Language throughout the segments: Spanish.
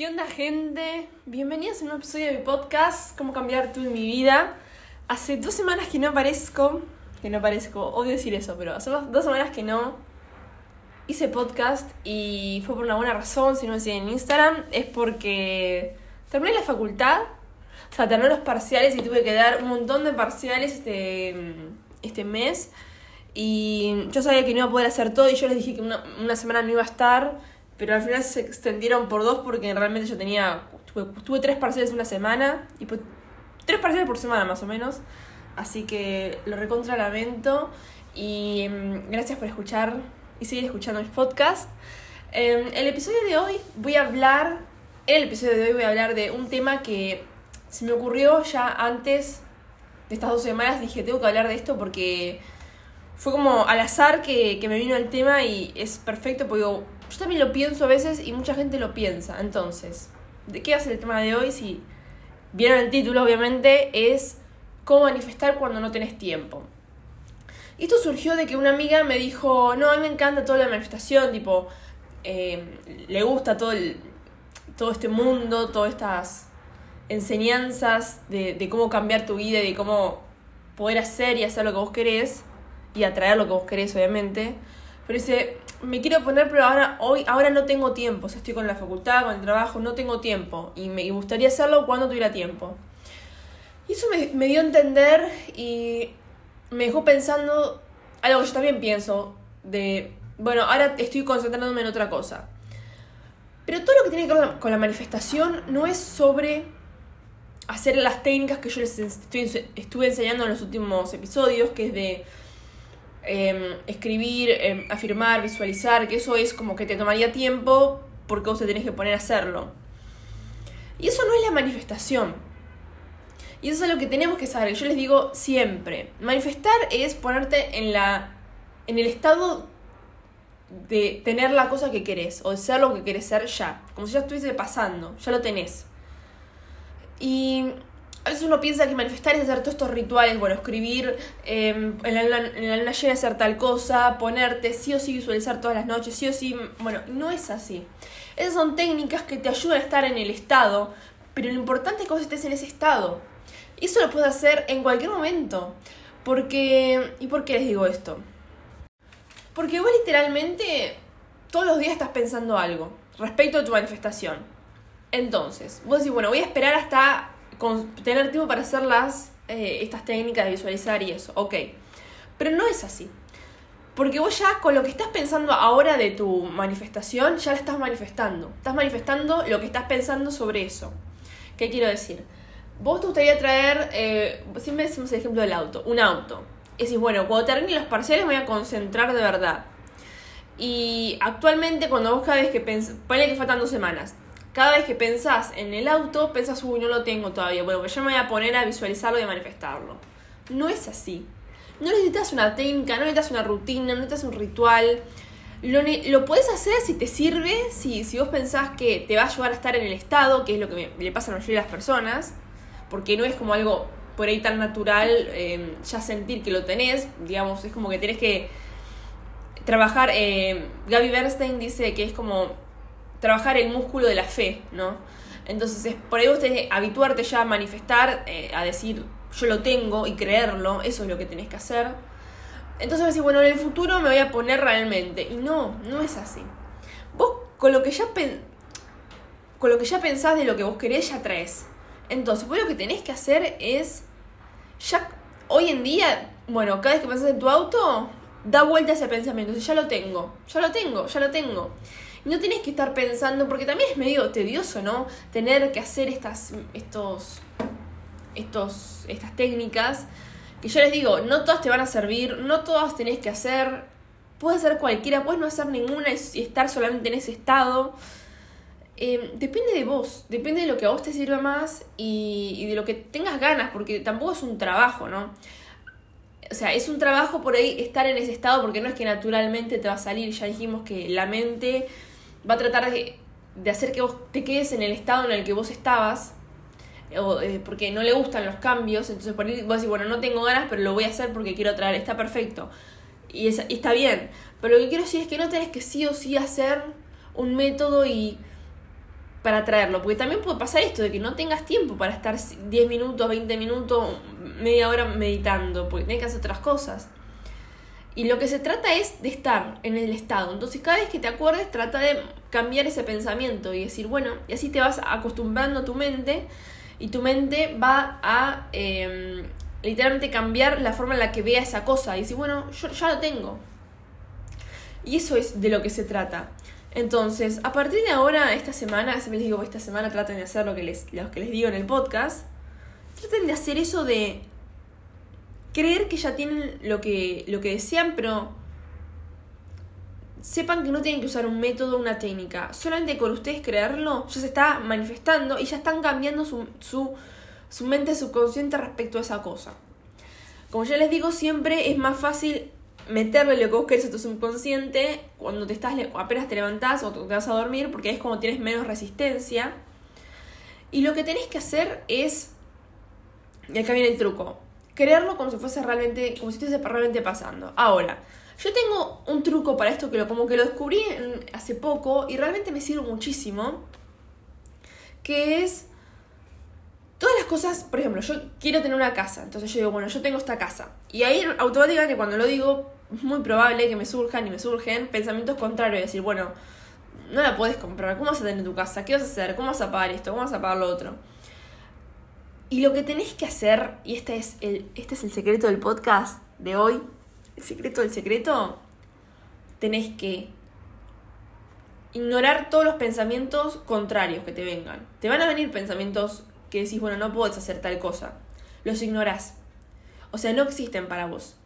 ¿Qué onda gente? Bienvenidos a un nuevo episodio de mi podcast, Cómo cambiar tú y mi vida. Hace dos semanas que no aparezco, que no aparezco, odio decir eso, pero hace dos semanas que no hice podcast y fue por una buena razón, si no me siguen en Instagram, es porque terminé la facultad, o sea, terminé los parciales y tuve que dar un montón de parciales este, este mes. Y yo sabía que no iba a poder hacer todo y yo les dije que una, una semana no iba a estar pero al final se extendieron por dos porque realmente yo tenía, tuve, tres parciales una semana, y pues, tres parciales por semana más o menos, así que lo recontra lamento y mm, gracias por escuchar y seguir escuchando mis podcasts. En el episodio de hoy voy a hablar, en el episodio de hoy voy a hablar de un tema que se me ocurrió ya antes de estas dos semanas, dije tengo que hablar de esto porque fue como al azar que, que me vino el tema y es perfecto porque yo también lo pienso a veces y mucha gente lo piensa. Entonces, ¿de qué ser el tema de hoy? Si vieron el título, obviamente, es cómo manifestar cuando no tenés tiempo. Y esto surgió de que una amiga me dijo, no, a mí me encanta toda la manifestación, tipo, eh, le gusta todo, el, todo este mundo, todas estas enseñanzas de, de cómo cambiar tu vida y de cómo poder hacer y hacer lo que vos querés y atraer lo que vos querés, obviamente. Pero dice, me quiero poner, pero ahora, hoy, ahora no tengo tiempo. O sea, estoy con la facultad, con el trabajo, no tengo tiempo. Y me gustaría hacerlo cuando tuviera tiempo. Y eso me, dio a entender y me dejó pensando algo que yo también pienso. De, bueno, ahora estoy concentrándome en otra cosa. Pero todo lo que tiene que ver con la, manifestación no es sobre hacer las técnicas que yo les estuve enseñando en los últimos episodios, que es de Em, escribir, em, afirmar, visualizar, que eso es como que te tomaría tiempo porque vos te tenés que poner a hacerlo. Y eso no es la manifestación. Y eso es lo que tenemos que saber. Yo les digo siempre, manifestar es ponerte en la en el estado de tener la cosa que querés o de ser lo que querés ser ya, como si ya estuviese pasando, ya lo tenés. Y a veces uno piensa que manifestar es hacer todos estos rituales, bueno, escribir em, en, la, en luna llena hacer tal cosa, ponerte, sí o sí visualizar todas las noches, sí o sí, bueno, no es así. Esas son técnicas que te ayudan a estar en el estado, pero lo importante es que vos estés en ese estado. Y eso lo puedes hacer en cualquier momento. Porque, ¿y por qué les digo esto? Porque vos literalmente todos los días estás pensando algo respecto a tu manifestación. Entonces, vos decís, bueno, voy a esperar hasta con tener tiempo para hacer las, eh, estas técnicas de visualizar y eso, ok. Pero no es así. Porque vos ya con lo que estás pensando ahora de tu manifestación, ya la estás manifestando. Estás manifestando lo que estás pensando sobre eso. ¿Qué quiero decir? Vos te gustaría traer, eh, siempre decimos el ejemplo del auto, un auto. Y decís, bueno, cuando termine los parciales me voy a concentrar de verdad. Y actualmente cuando vos cada vez que pensás, ponle que faltan dos semanas, cada vez que pensás en el auto, pensás, uy, no lo tengo todavía. Bueno, pues yo me voy a poner a visualizarlo y a manifestarlo. No es así. No necesitas una técnica, no necesitas una rutina, no necesitas un ritual. Lo, lo puedes hacer si te sirve, si, si vos pensás que te va a ayudar a estar en el estado, que es lo que le pasa a la mayoría de las personas, porque no es como algo por ahí tan natural em, ya sentir que lo tenés, digamos, es como que tenés que trabajar. Eh, Gaby Bernstein dice que es como trabajar el músculo de la fe, ¿no? Entonces, es, por ahí vos tenés que habituarte ya a manifestar, eh, a decir yo lo tengo y creerlo, eso es lo que tenés que hacer. Entonces decís, bueno, en el futuro me voy a poner realmente. Y no, no es así. Vos con lo que ya, con lo que ya pensás de lo que vos querés, ya traes. Entonces, vos lo que tenés que hacer es, ya hoy en día, bueno, cada vez que pensás en tu auto, da vuelta ese pensamiento. ya lo tengo, ya lo tengo, ya lo tengo no tienes que estar pensando, porque también es medio tedioso, ¿no? Tener que hacer estas, estos, estos, estas técnicas, que yo les digo, no todas te van a servir, no todas tenés que hacer, puedes hacer cualquiera, puedes no hacer ninguna y estar solamente en ese estado. Em, depende de vos, depende de lo que a vos te sirva más y, y de lo que tengas ganas, porque tampoco es un trabajo, ¿no? o sea, es un trabajo por ahí estar en ese estado porque no es que naturalmente te va a salir, ya dijimos que la mente va a tratar de, hacer que vos te quedes en el estado en el que vos estabas, o, eh, porque no le gustan los cambios, entonces por ahí vos decís, bueno, no tengo ganas, pero lo voy a hacer porque quiero traer, está perfecto, y, está bien, pero lo que quiero decir es que no tenés que sí o sí hacer un método y para traerlo. Porque también puede pasar esto de que no tengas tiempo para estar 10 minutos, 20 minutos, media hora meditando, porque tienes que hacer otras cosas. Y lo que se trata es de estar en el estado. Entonces cada vez que te acuerdes trata de cambiar ese pensamiento y decir, bueno, y así te vas acostumbrando a tu mente y tu mente va a em, literalmente cambiar la forma en la que vea esa cosa y decir, bueno, yo ya lo tengo. Y eso es de lo que se trata. Entonces, a partir de ahora, esta semana, siempre les digo, esta semana traten de hacer lo que les, lo que les digo en el podcast, traten de hacer eso de creer que ya tienen lo que, lo que desean, pero sepan que no tienen que usar un método, una técnica. Solamente con ustedes creerlo, ya se está manifestando y ya están cambiando su, su, su mente subconsciente respecto a esa cosa. Como ya les digo, siempre es más fácil meterle lo que vos querés a tu subconsciente cuando te estás apenas te levantás o te vas a dormir, porque es como tienes menos resistencia. Y lo que tenés que hacer es, y acá viene el truco, creerlo como si fuese realmente, como si estuviese realmente pasando. Ahora, yo tengo un truco para esto que lo como que lo descubrí hace poco y realmente me sirve muchísimo, que es todas las cosas, por ejemplo, yo quiero tener una casa, entonces yo digo, bueno, yo tengo esta casa. Y ahí automáticamente cuando lo digo, es muy probable que me surjan y me surgen pensamientos contrarios, decir, bueno, no la puedes comprar, ¿cómo vas a tener tu casa? ¿Qué vas a hacer? ¿Cómo vas a pagar esto? ¿Cómo vas a pagar lo otro? Y lo que tenés que hacer, y este es el, este es el secreto del podcast de hoy, el secreto del secreto, tenés que ignorar todos los pensamientos contrarios que te vengan. Te van a venir pensamientos que decís, bueno, no puedes hacer tal cosa. Los ignorás. O sea, no existen para vos.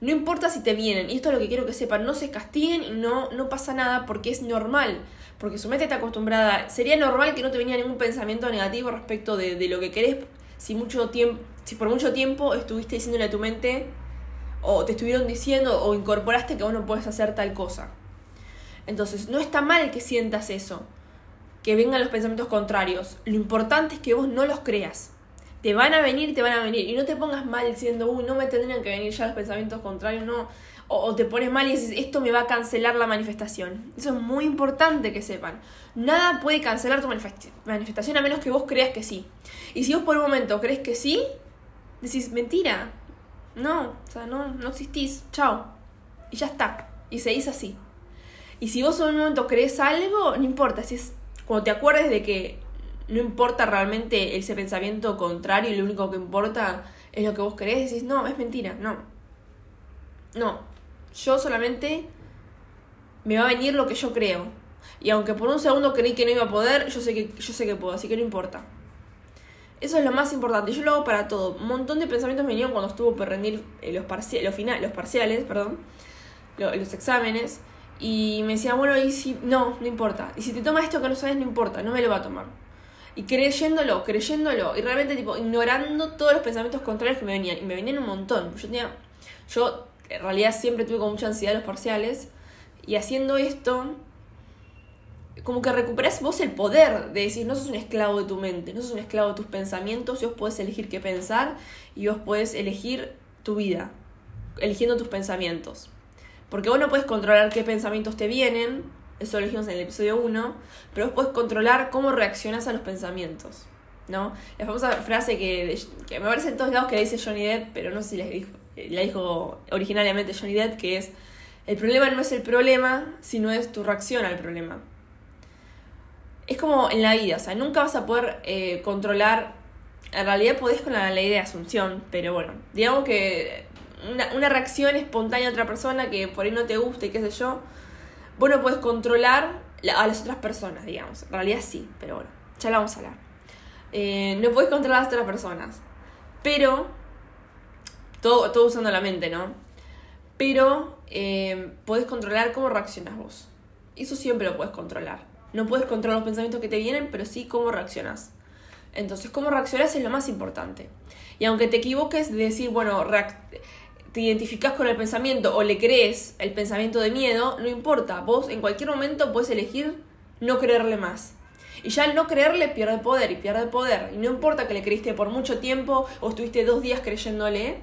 No importa si te vienen, y esto es lo que quiero que sepan, no se castiguen y no, no pasa nada porque es normal, porque su mente está acostumbrada. Sería normal que no te venía ningún pensamiento negativo respecto de, de lo que querés si, mucho tiempo, si por mucho tiempo estuviste diciéndole a tu mente o te estuvieron diciendo o incorporaste que vos no puedes hacer tal cosa. Entonces, no está mal que sientas eso, que vengan los pensamientos contrarios. Lo importante es que vos no los creas te van a venir, te van a venir. Y no te pongas mal diciendo, uy, no me tendrían que venir ya los pensamientos contrarios, no. O, te pones mal y dices, esto me va a cancelar la manifestación. Eso es muy importante que sepan. Nada puede cancelar tu manifestación a menos que vos creas que sí. Y si vos por un momento crees que sí, decís, mentira. No, o sea, no, no existís. Chao. Y ya está. Y seguís así. Y si vos en un momento crees algo, no importa. Si es cuando te acuerdes de que no importa realmente ese pensamiento contrario y lo único que importa es lo que vos querés, decís, no, es mentira, no. No, yo solamente me va a venir lo que yo creo. Y aunque por un segundo creí que no iba a poder, yo sé que, yo sé que puedo, así que no importa. Eso es lo más importante. Yo lo hago para todo. Un montón de pensamientos me vinieron cuando estuvo por rendir eh, los, los, los parciales, perdón, los exámenes. Y me decía, bueno, y si. No, no importa. Y si te toma esto que no sabes, no importa, no me lo va a tomar. Y creyéndolo, creyéndolo, y realmente tipo ignorando todos los pensamientos contrarios que me venían. Y me venían un montón. Yo tenía. Yo en realidad siempre tuve con mucha ansiedad los parciales. Y haciendo esto, como que recuperas vos el poder de decir, no sos un esclavo de tu mente, no sos un esclavo de tus pensamientos, y vos podés elegir qué pensar y vos podés elegir tu vida, eligiendo tus pensamientos. Porque vos no puedes controlar qué pensamientos te vienen, eso lo dijimos en el episodio 1, pero vos podés controlar cómo reaccionas a los pensamientos, ¿no? La famosa frase que, que me parece en todos lados que la dice Johnny Depp, pero no sé si la dijo, la dijo originariamente Johnny Depp, que es, el problema no es el problema, sino es tu reacción al problema. Es como en la vida, o sea, nunca vas a poder eh, controlar, en realidad podés con la ley de asunción, pero bueno, digamos que una, una reacción espontánea a otra persona que por ahí no te guste y qué sé yo, vos no puedes controlar a las otras personas, digamos. En realidad sí, pero bueno, ya la vamos a hablar. Eh, no puedes controlar a las otras personas. Pero, todo, todo usando la mente, ¿no? Pero eh, puedes controlar cómo reaccionas vos. Eso siempre lo puedes controlar. No puedes controlar los pensamientos que te vienen, pero sí cómo reaccionas. Entonces, cómo reaccionas es lo más importante. Y aunque te equivoques de decir, bueno, te identificas con el pensamiento o le crees el pensamiento de miedo, no importa, vos en cualquier momento puedes elegir no creerle más. Y ya al no creerle pierde poder y pierde poder. Y no importa que le creíste por mucho tiempo o estuviste dos días creyéndole,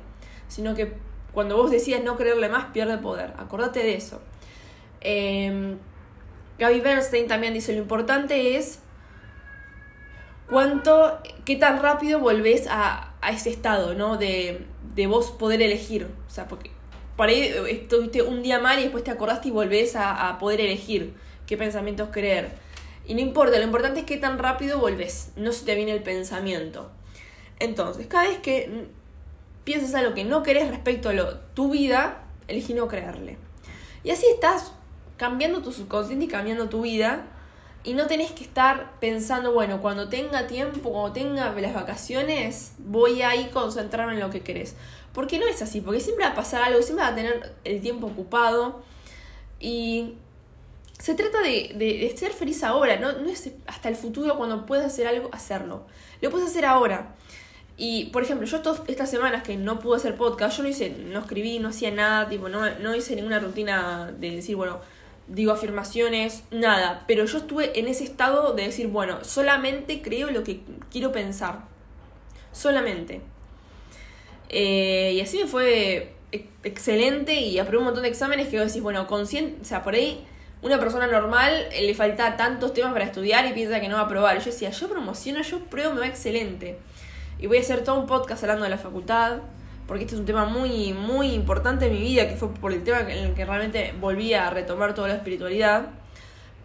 sino que cuando vos decías no creerle más, pierde poder. Acordate de eso. Eh, Gaby Bernstein también dice, lo importante es cuánto, qué tan rápido volvés a, a ese estado, ¿no? De, de vos poder elegir. O sea, porque por ahí estuviste un día mal y después te acordaste y volvés a, a poder elegir qué pensamientos creer. Y no importa, lo importante es qué tan rápido volvés, no se te viene el pensamiento. Entonces, cada vez que piensas algo que no querés respecto a lo, tu vida, elegí no creerle. Y así estás cambiando tu subconsciente y cambiando tu vida. Y no tenés que estar pensando, bueno, cuando tenga tiempo, cuando tenga las vacaciones, voy a ir concentrarme en lo que querés. Porque no es así, porque siempre va a pasar algo, siempre va a tener el tiempo ocupado. Y se trata de, de, ser feliz ahora, ¿no? no es hasta el futuro cuando puedas hacer algo, hacerlo. Lo puedes hacer ahora. Y, por ejemplo, yo todas estas semanas que no pude hacer podcast, yo no hice, no escribí, no hacía nada, tipo, no, no hice ninguna rutina de decir, bueno, digo afirmaciones, nada. Pero yo estuve en ese estado de decir, bueno, solamente creo lo que quiero pensar. Solamente. Eh, y así me fue excelente y aprobé un montón de exámenes que vos decís, bueno, consciente, o sea, por ahí una persona normal le falta tantos temas para estudiar y piensa que no va a aprobar. yo decía, yo promociono, yo pruebo, me va excelente. Y voy a hacer todo un podcast hablando de la facultad, porque este es un tema muy, muy importante en mi vida, que fue por el tema en el que realmente volví a retomar toda la espiritualidad.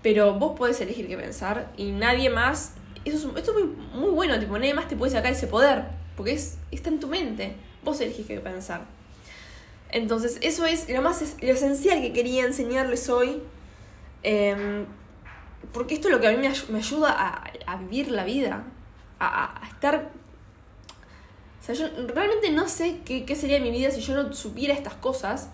Pero vos podés elegir qué pensar y nadie más. Eso es, esto es muy, muy bueno, tipo, nadie más te puede sacar ese poder, porque es, está en tu mente. Vos elegís qué pensar. Entonces, eso es lo más lo esencial que quería enseñarles hoy. Em, porque esto es lo que a mí me, ayuda a, vivir la vida, a, estar sea, yo realmente no sé qué, sería mi vida si yo no supiera estas cosas.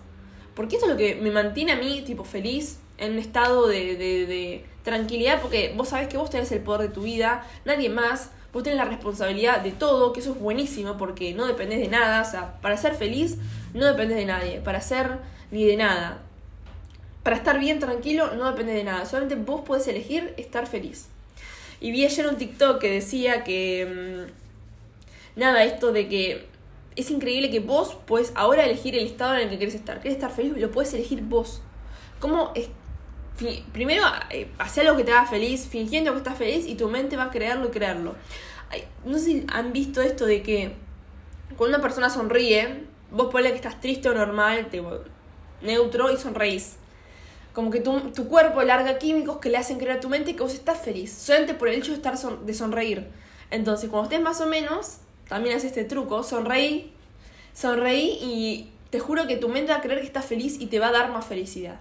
Porque esto es lo que me mantiene a mí, tipo, feliz, en un estado de, tranquilidad. Porque vos sabés que vos tenés el poder de tu vida, nadie más. Vos tenés la responsabilidad de todo, que eso es buenísimo porque no dependés de nada. O sea, para ser feliz no dependés de nadie. Para ser ni de nada. Para estar bien tranquilo no depende de nada. Solamente vos podés elegir estar feliz. Y vi ayer un TikTok que decía que... Nada, esto de que es increíble que vos puedes ahora elegir el estado en el que querés estar. ¿Querés estar feliz? Lo puedes elegir vos. ¿Cómo es? Primero, eh, algo que te haga feliz, fingiendo que estás feliz y tu mente va a creerlo y creerlo. no sé si han visto esto de que cuando una persona sonríe, vos ponle que estás triste o normal, neutro y sonreís. Como que tu, cuerpo larga químicos que le hacen creer a tu mente que vos estás feliz, solamente por el hecho de estar de sonreír. Entonces, cuando estés más o menos, también haces este truco, sonreí, sonreí y te juro que tu mente va a creer que estás feliz y te va a dar más felicidad.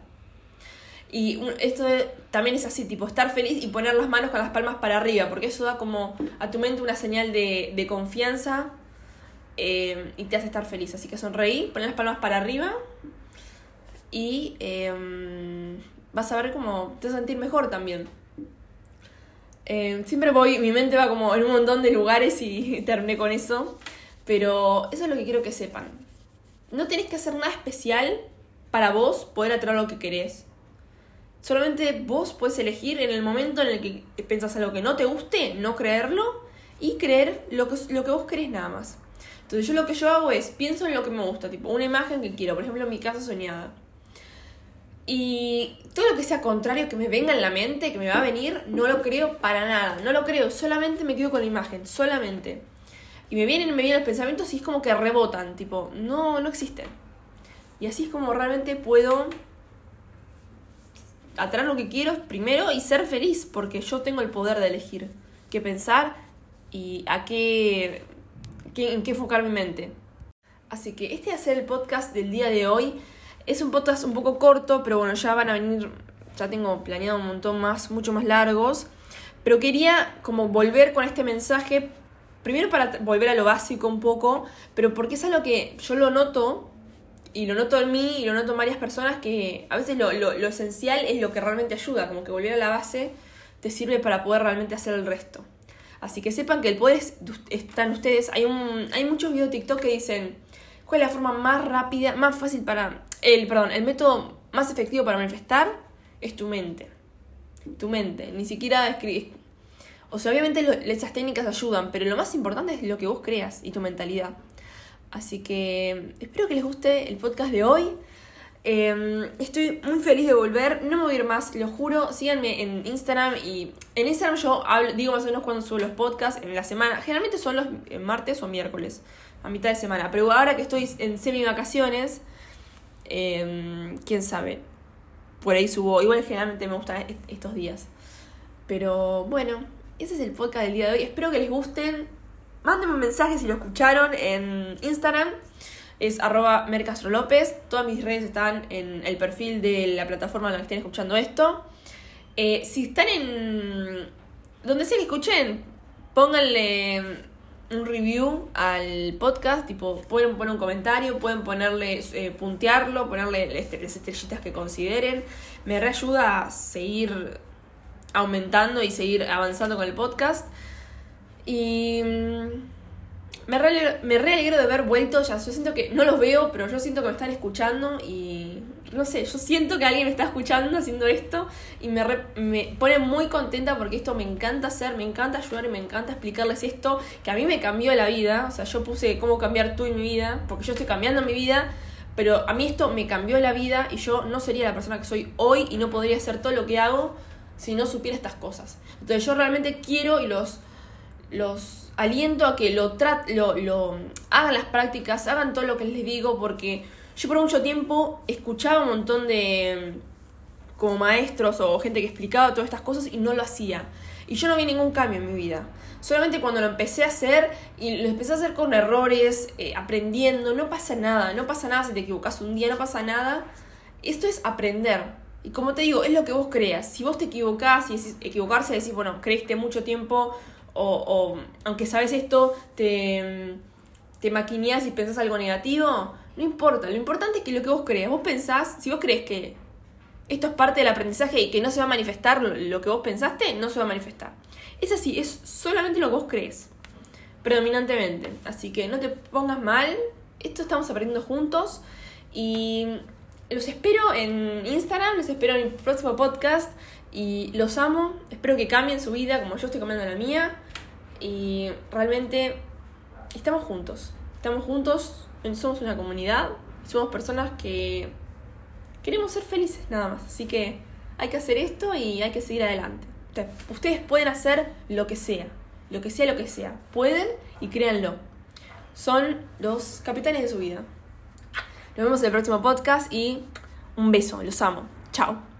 Y esto también es así, tipo estar feliz y poner las manos con las palmas para arriba, porque eso da como a tu mente una señal de, de confianza eh, y te hace estar feliz. Así que sonreí, poner las palmas para arriba y eh, vas a ver cómo te vas sentir mejor también. Eh, siempre voy, mi mente va como en un montón de lugares y terminé con eso. Pero eso es lo que quiero que sepan. No tenés que hacer nada especial para vos poder atraer lo que querés. Solamente vos puedes elegir en el momento en el que pensás algo que no te guste, no creerlo y creer lo que, lo que vos querés nada más. Entonces yo lo que yo hago es, pienso en lo que me gusta, tipo una imagen que quiero, por ejemplo mi casa soñada. Y todo lo que sea contrario que me venga en la mente, que me va a venir, no lo creo para nada. No lo creo, solamente me quedo con la imagen, solamente. Y me vienen, me vienen los pensamientos y es como que rebotan, tipo, no, no existen. Y así es como realmente puedo atraer lo que quiero primero y ser feliz, porque yo tengo el poder de elegir qué pensar y a qué, en qué enfocar mi mente. Así que este va a ser el podcast del día de hoy. Es un podcast un poco corto, pero bueno, ya van a venir, ya tengo planeado un montón más, mucho más largos. Pero quería como volver con este mensaje, primero para volver a lo básico un poco, pero porque es algo que yo lo noto, y lo noto en mí, y lo noto en varias personas, que a veces lo, lo, lo esencial es lo que realmente ayuda, como que volver a la base te sirve para poder realmente hacer el resto. Así que sepan que el poder está en ustedes. Hay, un, hay muchos videos de TikTok que dicen cuál es la forma más rápida, más fácil para el, perdón, el método más efectivo para manifestar es tu mente. Tu mente, ni siquiera escribir. O sea, obviamente esas técnicas ayudan, pero lo más importante es lo que vos creas y tu mentalidad. Así que espero que les guste el podcast de hoy. Em, estoy muy feliz de volver. No me voy a ir más, lo juro. Síganme en Instagram y en Instagram yo digo más o menos cuando subo los podcasts en la semana. Generalmente son los eh, martes o miércoles, a mitad de semana. Pero ahora que estoy en semi vacaciones, em, quién sabe. Por ahí subo. Igual generalmente me gustan estos días. Pero bueno, ese es el podcast del día de hoy. Espero que les gusten. Mándenme un mensaje si lo escucharon en Instagram es arroba mercastrolopez. Todas mis redes están en el perfil de la plataforma en la que estén escuchando esto. Eh, si están en... Donde sea que escuchen, pónganle un review al podcast, tipo, pueden poner un comentario, pueden ponerle, eh, puntearlo, ponerle las estrellitas que consideren. Me reayuda a seguir aumentando y seguir avanzando con el podcast. Y me re, me alegro de haber vuelto, ya yo siento que no los veo, pero yo siento que me están escuchando y no sé, yo siento que alguien me está escuchando haciendo esto y me, me pone muy contenta porque esto me encanta hacer, me encanta ayudar y me encanta explicarles esto que a mí me cambió la vida, o sea, yo puse cómo cambiar tú en mi vida, porque yo estoy cambiando mi vida, pero a mí esto me cambió la vida y yo no sería la persona que soy hoy y no podría hacer todo lo que hago si no supiera estas cosas. Entonces yo realmente quiero y los los aliento a que lo, lo, lo hagan las prácticas, hagan todo lo que les digo, porque yo por mucho tiempo escuchaba un montón de como maestros o gente que explicaba todas estas cosas y no lo hacía. Y yo no vi ningún cambio en mi vida. Solamente cuando lo empecé a hacer y lo empecé a hacer con errores, eh, aprendiendo, no pasa nada, no pasa nada si te equivocas un día, no pasa nada. Esto es aprender. Y como te digo, es lo que vos creas. Si vos te equivocás y decís, equivocarse, decís, bueno, creíste mucho tiempo o, aunque sabes esto, te, te maquineas y pensás algo negativo, no importa. Lo importante es que lo que vos crees, vos pensás, si vos crees que esto es parte del aprendizaje y que no se va a manifestar lo que vos pensaste, no se va a manifestar. Es así, es solamente lo que vos crees, predominantemente. Así que no te pongas mal, esto estamos aprendiendo juntos y los espero en Instagram, los espero en el próximo podcast y los amo. Espero que cambien su vida como yo estoy cambiando la mía. Y realmente estamos juntos. Estamos juntos, somos una comunidad, somos personas que queremos ser felices nada más. Así que hay que hacer esto y hay que seguir adelante. Ustedes pueden hacer lo que sea, lo que sea, lo que sea. Pueden y créanlo. Son los capitanes de su vida. Nos vemos en el próximo podcast y un beso, los amo. Chao.